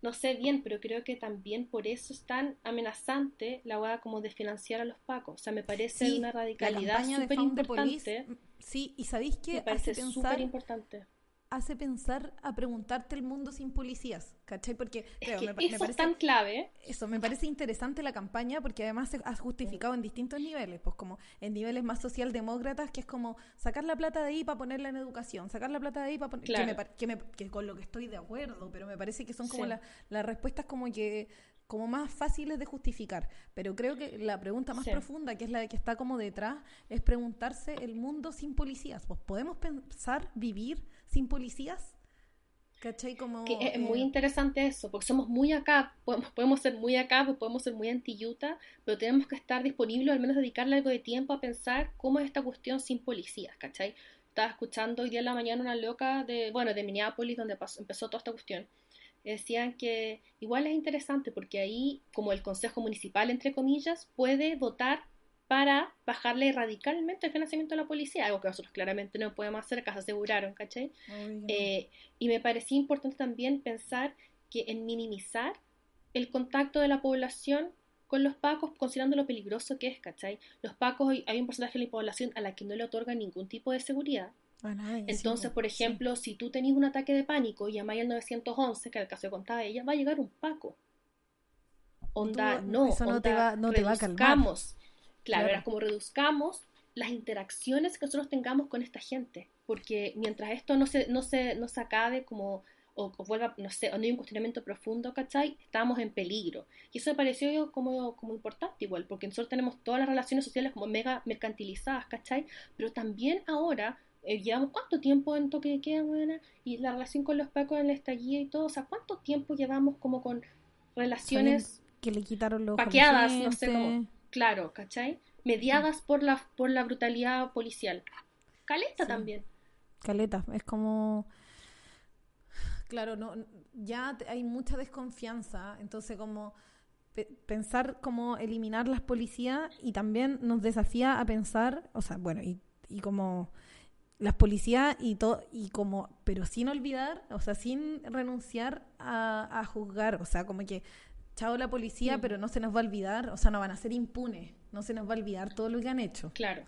no sé bien, pero creo que también por eso es tan amenazante la hueá como de financiar a los pacos, o sea, me parece Sí, una radicalidad súper importante, sí, y ¿sabéis qué? me parece súper importante. Hace pensar a preguntarte el mundo sin policías, ¿cachai? Porque Es creo, que me, pa- me eso es parece... tan clave, Eso, me parece interesante la campaña porque además se ha justificado en distintos niveles, pues como en niveles más socialdemócratas, que es como sacar la plata de ahí para ponerla en educación, sacar la plata de ahí para poner... Claro. Que, que, que con lo que estoy de acuerdo, pero me parece que son como Sí. la- las respuestas como que como más fáciles de justificar. Pero creo que la pregunta más Sí. profunda, que es la que está como detrás, es preguntarse el mundo sin policías. Pues, ¿Podemos pensar vivir sin policías? ¿Cachai? Como, que es, muy interesante eso, porque somos muy acá, podemos, podemos ser muy acá, pues podemos ser muy anti-Utah, pero tenemos que estar disponibles, al menos dedicarle algo de tiempo a pensar cómo es esta cuestión sin policías, ¿cachai? Estaba escuchando hoy día en la mañana una loca de, bueno, de Minneapolis, donde pasó- empezó toda esta cuestión. Decían que igual es interesante porque ahí, como el Consejo Municipal, entre comillas, puede votar para bajarle radicalmente el financiamiento a la policía, algo que nosotros claramente no podemos hacer, acá se aseguraron, ¿cachai? Eh, y me parecía importante también pensar que en minimizar el contacto de la población con los pacos, considerando lo peligroso que es, ¿cachai? Los pacos, hay- un porcentaje de la población a la que no le otorgan ningún tipo de seguridad. Entonces, po, por sí. ejemplo, si tú tenés un ataque de pánico y llamáis al 911, que era el caso que contaba ella, va a llegar un paco. Onda, Tú- no, eso no te va- no te va a calmar. Claro, Claro. era como reduzcamos las interacciones que nosotros tengamos con esta gente, porque mientras esto no se, no se, no se acabe como, o, o vuelva, no sé, o no hay un cuestionamiento profundo, ¿cachai? Estamos en peligro. Y eso me pareció como, como importante igual, porque nosotros tenemos todas las relaciones sociales como mega mercantilizadas, ¿cachai? Pero también ahora, eh, llevamos cuánto tiempo en toque de queda, buena, y la relación con los pacos en el estallido y todo, o sea, ¿cuánto tiempo llevamos como con relaciones que le quitaron los la paqueadas, no sé cómo, claro, ¿cachai? Mediadas por la, por la brutalidad policial. Caleta Sí. también. caleta. Es como. Claro, no, ya hay mucha desconfianza, entonces como pe- pensar cómo eliminar las policías y también nos desafía a pensar, o sea, bueno, y, y como las policías y todo, y como, pero sin olvidar, o sea, sin renunciar a, a juzgar, o sea, como que chao la policía, Mm. pero no se nos va a olvidar, o sea, no van a ser impunes, no se nos va a olvidar todo lo que han hecho. Claro.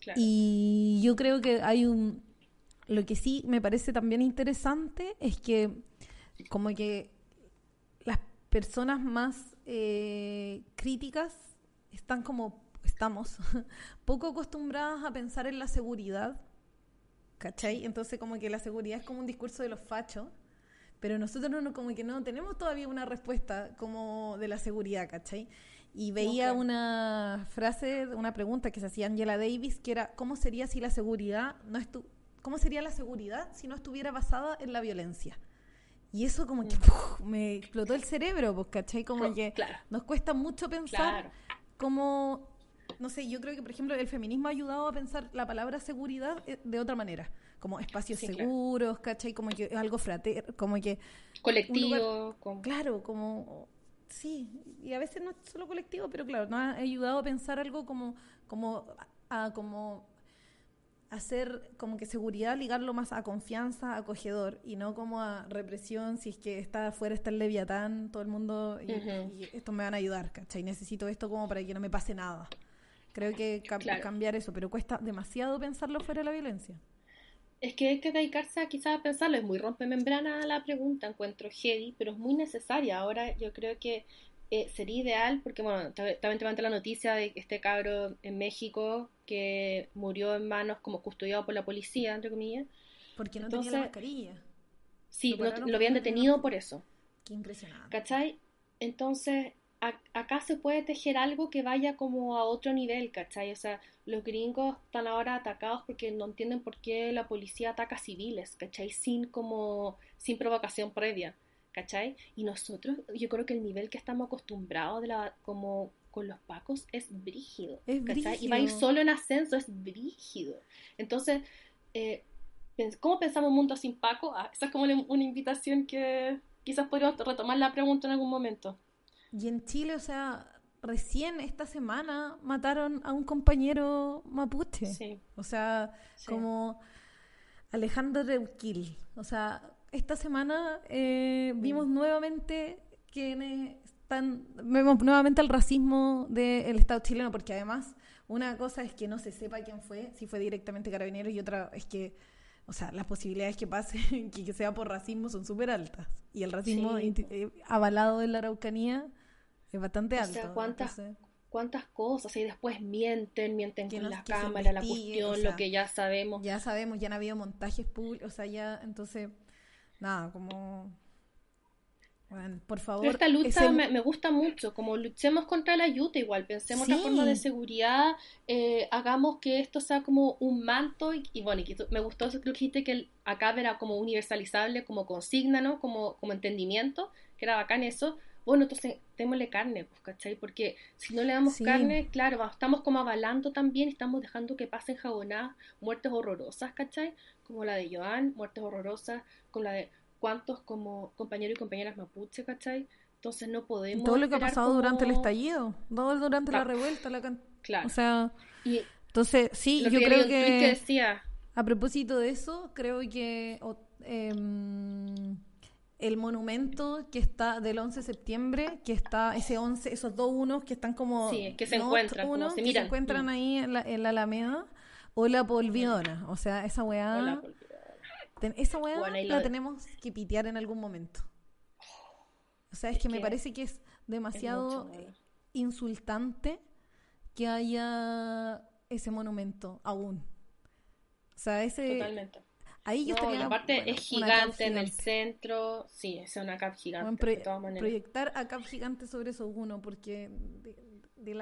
Claro. Y yo creo que hay un... Lo que sí me parece también interesante es que como que las personas más eh, críticas están como, estamos, [laughs] poco acostumbradas a pensar en la seguridad, ¿cachai? Entonces como que la seguridad es como un discurso de los fachos, pero nosotros no, como que no tenemos todavía una respuesta como de la seguridad, ¿cachai? Y veía claro. una frase, una pregunta que se hacía Angela Davis, que era, ¿cómo sería si la seguridad no estu ¿Cómo sería la seguridad si no estuviera basada en la violencia? Y eso como que ¡puf! me explotó el cerebro, pues, ¿cachai? Como que claro. nos cuesta mucho pensar Claro. como, no sé, yo creo que, por ejemplo, el feminismo ha ayudado a pensar la palabra seguridad eh, de otra manera, como espacios Sí, claro. seguros, ¿cachai? Como que algo fraterno, como que, Colectivo. con- claro, como, sí, y a veces no es solo colectivo, pero claro, nos ha ayudado a pensar algo como, como, a, como hacer como que seguridad, ligarlo más a confianza, acogedor, y no como a represión, si es que está afuera está el leviatán, todo el mundo, y, estos me van a ayudar, ¿cachai? Necesito esto como para que no me pase nada. Creo que Claro. cambiar eso, pero cuesta demasiado pensarlo fuera de la violencia. Es que hay que dedicarse a quizás a pensarlo. Es muy rompemembrana la pregunta, encuentro heavy, pero es muy necesaria. Ahora yo creo que eh, sería ideal, porque bueno, ta- también te mandé la noticia de que este cabro en México que murió en manos como custodiado por la policía, entre comillas. Porque no tenía la mascarilla. Sí, Lo no- lo habían no detenido por eso. Qué impresionante. ¿Cachai? Entonces, acá se puede tejer algo que vaya como a otro nivel, ¿cachai? O sea, los gringos están ahora atacados porque no entienden por qué la policía ataca civiles, ¿cachai? Sin como, sin provocación previa, ¿cachai? Y nosotros, yo creo que el nivel que estamos acostumbrados de la, como con los pacos es brígido, Es ¿cachai? Y va a ir solo en ascenso, es brígido. Entonces, eh, ¿cómo pensamos un mundo sin paco? Ah, esa es como una una invitación que quizás podríamos retomar la pregunta en algún momento. Y en Chile, o sea, recién esta semana mataron a un compañero mapuche. Sí. O sea, Sí. como Alejandro Reuquil. O sea, esta semana eh, Mm. vimos nuevamente quienes están, vemos nuevamente el racismo del Estado chileno, porque además una cosa es que no se sepa quién fue, si fue directamente carabinero, y otra es que, o sea, las posibilidades que pase, [laughs] que, sea por racismo son súper altas. Y el racismo Sí. eh, avalado en la Araucanía es bastante O alto. sea, ¿cuántas, entonces- cuántas cosas y después mienten, mienten Que con la cámara, la cuestión, o sea, lo que ya sabemos. ya sabemos, ya han habido montajes públicos, o sea, ya, entonces, nada, como, por favor, Pero esta lucha ese- me, me gusta mucho, como luchemos contra la yuta igual, pensemos la Sí. forma de seguridad, eh, hagamos que esto sea como un manto y, y bueno, y me gustó eso que dijiste que el acá era como universalizable, como consigna, ¿no? Como, como entendimiento, que era bacán eso. Bueno, entonces démosle carne, pues, ¿cachai? Porque si no le damos Sí. carne, claro, estamos como avalando también, estamos dejando que pasen jabonadas, muertes horrorosas, ¿cachai? Como la de Joan, muertes horrorosas, como la de cuántos como compañeros y compañeras mapuche, ¿cachai? Entonces no podemos todo lo que ha pasado durante el estallido, todo durante la revuelta, la can- Claro. o sea, y entonces, sí, yo que creo que que, decía, a propósito de eso, creo que em, el monumento que está del 11 de septiembre, que está ese 11, esos dos unos que están como Sí, que se encuentran, como uno, se que encuentran Mm. ahí en la, en la Alameda, o la polvidona, o sea, esa weá, hola. Ten- esa weá Bueno, la tenemos que pitear en algún momento. O sea, es, Es que, me parece que es es demasiado mucho, insultante que haya ese monumento aún. O sea, ese Totalmente. ahí yo No, estaría bueno, es gigante en el centro. Sí, es una cap gigante, Bueno, de todas maneras. proyectar a cap gigante sobre esos uno porque de, de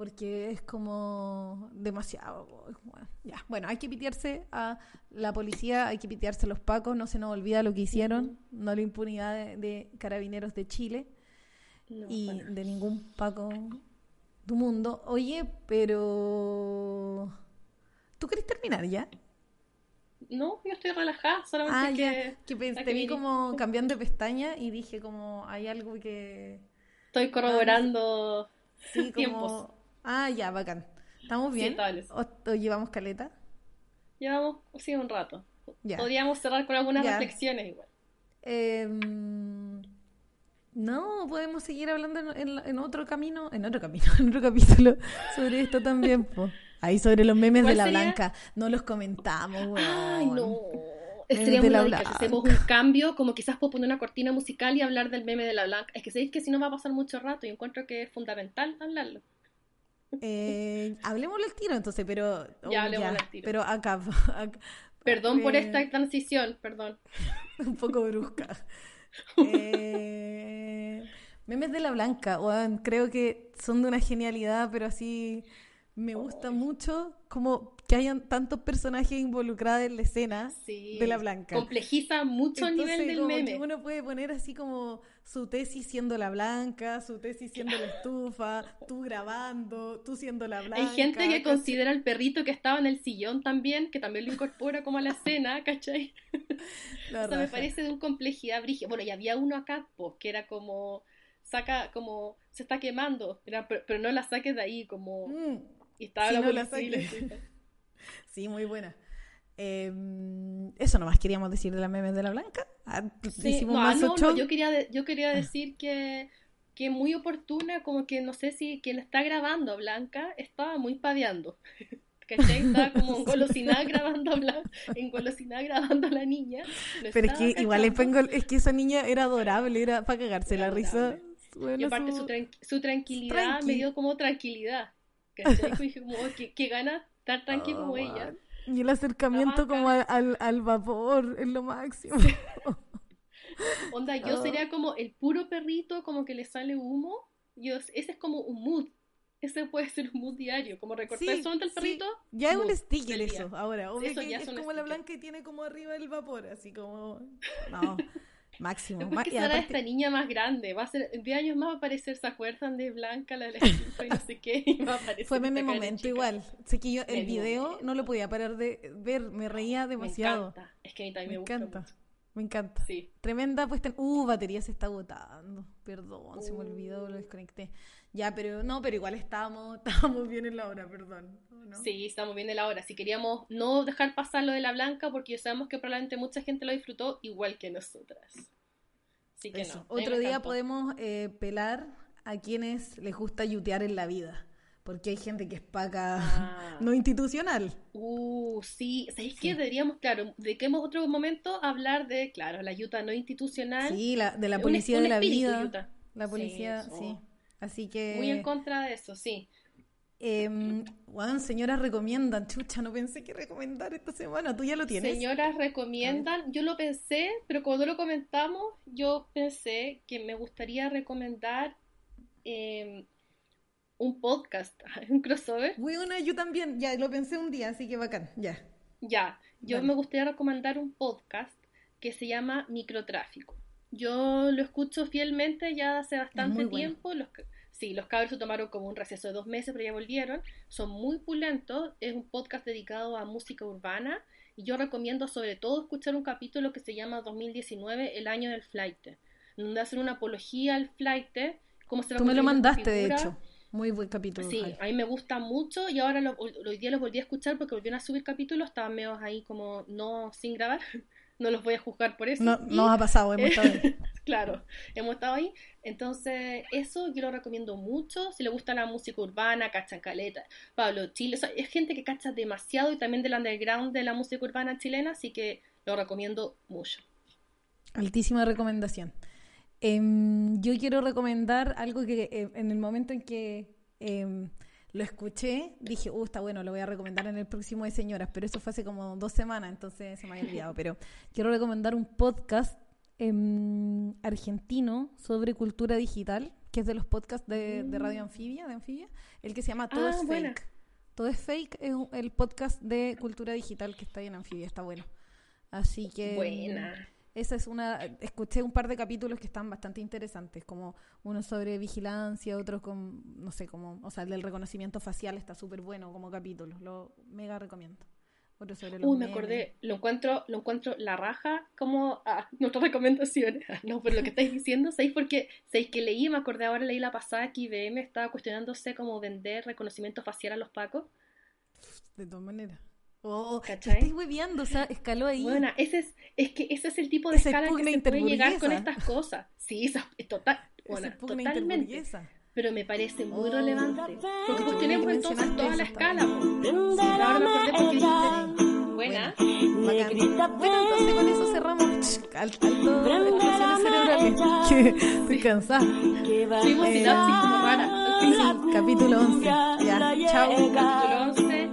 porque es como demasiado bueno, ya bueno hay que pitearse a la policía hay que pitearse a los pacos no se nos olvida lo que hicieron no la impunidad de, de carabineros de Chile No, y de ningún Paco du mundo. Oye, pero. ¿Tú querés terminar ya? No, yo estoy relajada, solamente Ah, que... ya. Que te vi como cambiando de pestaña y dije como hay algo que... Estoy corroborando Sí, [laughs] tiempos. Ah, ya, bacán. ¿Estamos bien? ¿O, o llevamos caleta? Llevamos, sí, un rato. Ya. Podríamos cerrar con algunas Ya. reflexiones igual. Em, no, podemos seguir hablando en, en- en otro camino, en otro camino, [laughs] en otro capítulo sobre esto también, po. Ahí sobre los memes de ¿Cuál la sería? Blanca. No los comentamos, weón. Ay, no. Sería de la. Si hacemos un cambio, como quizás puedo poner una cortina musical y hablar del meme de la blanca. Es que sabéis que si no va a pasar mucho rato y encuentro que es fundamental hablarlo. Eh, hablemoslo al tiro entonces, pero... [laughs] Ya, oh, hablemoslo al tiro. Pero acá, [laughs] acá- Perdón por eh, esta transición, perdón. [laughs] un poco brusca. Eh, memes de la Blanca, weón, creo que son de una genialidad, pero así me gusta mucho como que hayan tantos personajes involucrados en la escena Sí. de la Blanca. Complejiza mucho el Entonces, nivel del como que meme. uno puede poner así como su tesis siendo la blanca, su tesis siendo la estufa, tú grabando, tú siendo la blanca. Hay gente que ¿cachai? considera al perrito que estaba en el sillón también, que también lo incorpora como a la escena, ¿cachai? [laughs] La O sea, me parece de un complejidad brígida. Bueno, y había uno acá, pues, que era como, saca, como, se está quemando, era, pero, pero no la saques de ahí, como, Mm, y estaba Sí, la no la- [laughs] Sí, muy buena. Eh, eso nomás queríamos decir de las memes de la blanca. Ah, Sí, hicimos no, ah, más no, ocho. no, yo quería, de- yo quería decir que, que muy oportuna, como que no sé si quien la está grabando a Blanca estaba muy paveando. [laughs] ¿Cachai? Estaba como [laughs] engolosinada grabando a Blanca, engolosinada grabando a la niña. Pero es que igual cachando. pengo- es que esa niña era adorable, era para cagarse Era la risa. Bueno, Y aparte su- su, tran- su tranquilidad tranqui. me dio como tranquilidad. ¿Cachai? [laughs] Dije como, "Oh, qué, qué gana estar tranqui como Oh, ella. Y el acercamiento La como al, al, vapor es lo máximo. [laughs] Onda, yo Oh. sería como el puro perrito, como que le sale humo. Yo, ese es como un mood. Ese puede ser un mood diario. Como recortar Sí, el sí. perrito. Ya es un sticker eso, ahora. Obvio Eso que ya es como la sticker. blanca y tiene como arriba el vapor, así como... [laughs] No, máximo. Después que y será aparte- esta niña más grande. Va a ser, en 10 años más va a aparecer, ¿se acuerdan de Blanca, la de la y no sé qué? [laughs] Y va a aparecer Fue meme momento igual. Sé que yo el video no lo podía parar de ver, me reía Me demasiado. encanta. Es que a mí también Me me, gusta encanta. mucho. Me encanta. Sí. Tremenda puesta en... Uh, batería se está agotando. Perdón, se me olvidó, lo desconecté. Ya, pero no, pero igual estábamos, [laughs] estábamos bien en la hora, perdón. Sí, estamos bien de la hora. Si queríamos no dejar pasar lo de la Blanca, porque sabemos que probablemente mucha gente lo disfrutó igual que nosotras. Así que Eso. no. Otro día podemos eh, pelar a quienes les gusta yutear en la vida. Porque hay gente que es paca Ah. [laughs] no institucional. Uh, sí. ¿Sabéis Sí. qué? Deberíamos, claro, dediquemos otro momento a hablar de, claro, la ayuda no institucional. Sí, la, de la policía un de la vida. La policía, sí. Así que... Muy en contra de eso, sí. Eh, Juan, señoras recomiendan. Chucha, no pensé que recomendar esta semana. ¿Tú ya lo tienes? Señoras recomiendan, yo lo pensé, pero cuando lo comentamos, yo pensé que me gustaría recomendar eh, un podcast, [laughs] un crossover. Bueno, yo también. Ya, lo pensé un día, así que bacán. Ya. Ya, yo me gustaría recomendar un podcast que se llama Microtráfico. Yo lo escucho fielmente ya hace bastante bueno. tiempo. Los, sí, los cabros se tomaron como un receso de dos meses, pero ya volvieron. Son muy pulentos. Es un podcast dedicado a música urbana. Y yo recomiendo sobre todo escuchar un capítulo que se llama 2019, el año del flight. Donde hacen una apología al flight. Cómo se Tú me lo mandaste, de hecho. Muy buen capítulo. Sí, Jai. a mí me gusta mucho y ahora lo- hoy día los volví a escuchar porque volvieron a subir capítulos, estaban medio ahí como no sin grabar, no los voy a juzgar por eso. No, Y, nos ha pasado, hemos estado ahí. [laughs] claro, hemos estado ahí, entonces eso yo lo recomiendo mucho, si le gusta la música urbana, cachan caleta, Pablo Chile, o sea, es gente que cacha demasiado y también del underground de la música urbana chilena, así que lo recomiendo mucho. Altísima recomendación. Em, yo quiero recomendar algo que eh, en el momento en que em, lo escuché, dije, uh, está bueno, lo voy a recomendar en el próximo de señoras, pero eso fue hace como dos semanas, entonces se me había olvidado. Pero quiero recomendar un podcast em, argentino sobre cultura digital, que es de los podcasts de, de Radio Anfibia, de Anfibia, el que se llama Todo Ah, es buena. Fake. Todo es Fake es el podcast de cultura digital que está ahí en Anfibia, está bueno. Así que... Buena. Esa es una. Escuché un par de capítulos que están bastante interesantes, como uno sobre vigilancia, otro con. No sé, como. O sea, el del reconocimiento facial está súper bueno como capítulo. Lo mega recomiendo. otro sobre los Uy, me memes. acordé, lo encuentro, lo encuentro la raja como ah, nuestras recomendaciones. [laughs] No, pero lo que estáis diciendo, ¿sabéis por qué? ¿Sabéis que leí, me acordé ahora, leí la pasada que IBM estaba cuestionándose cómo vender reconocimiento facial a los pacos? De todas maneras. Oh, estáis hueviando, o sea, escaló ahí. Bueno, ese es, es que ese es el tipo de Esa escala que se puede llegar con estas cosas. Sí, esa es total, bueno, totalmente. Pero me parece muy Oh. relevante. Porque pues tenemos entonces toda la escala. po. Sí, ahora me acordé porque dijiste, buena. Bacán. Bueno, entonces con eso cerramos. Al- Alto explosiones cerebrales. Que estoy cansada. Tuvimos sinapsis como rara. Sí, capítulo 11. Ya, chao. Capítulo 11.